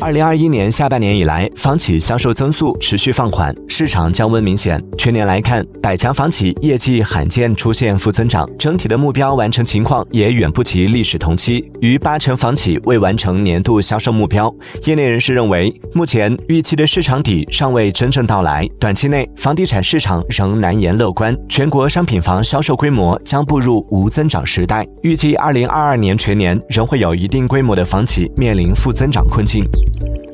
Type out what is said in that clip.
二零二一年下半年以来，房企销售增速持续放缓，市场降温明显。全年来看，百强房企业绩罕见出现负增长，整体的目标完成情况也远不及历史同期，逾八成房企未完成年度销售目标。业内人士认为，目前预期的市场底尚未真正到来，短期内房地产市场仍难言乐观，全国商品房销售规模将步入无增长时代。预计二零二二年全年仍会有一定规模的房企面临负增长困境。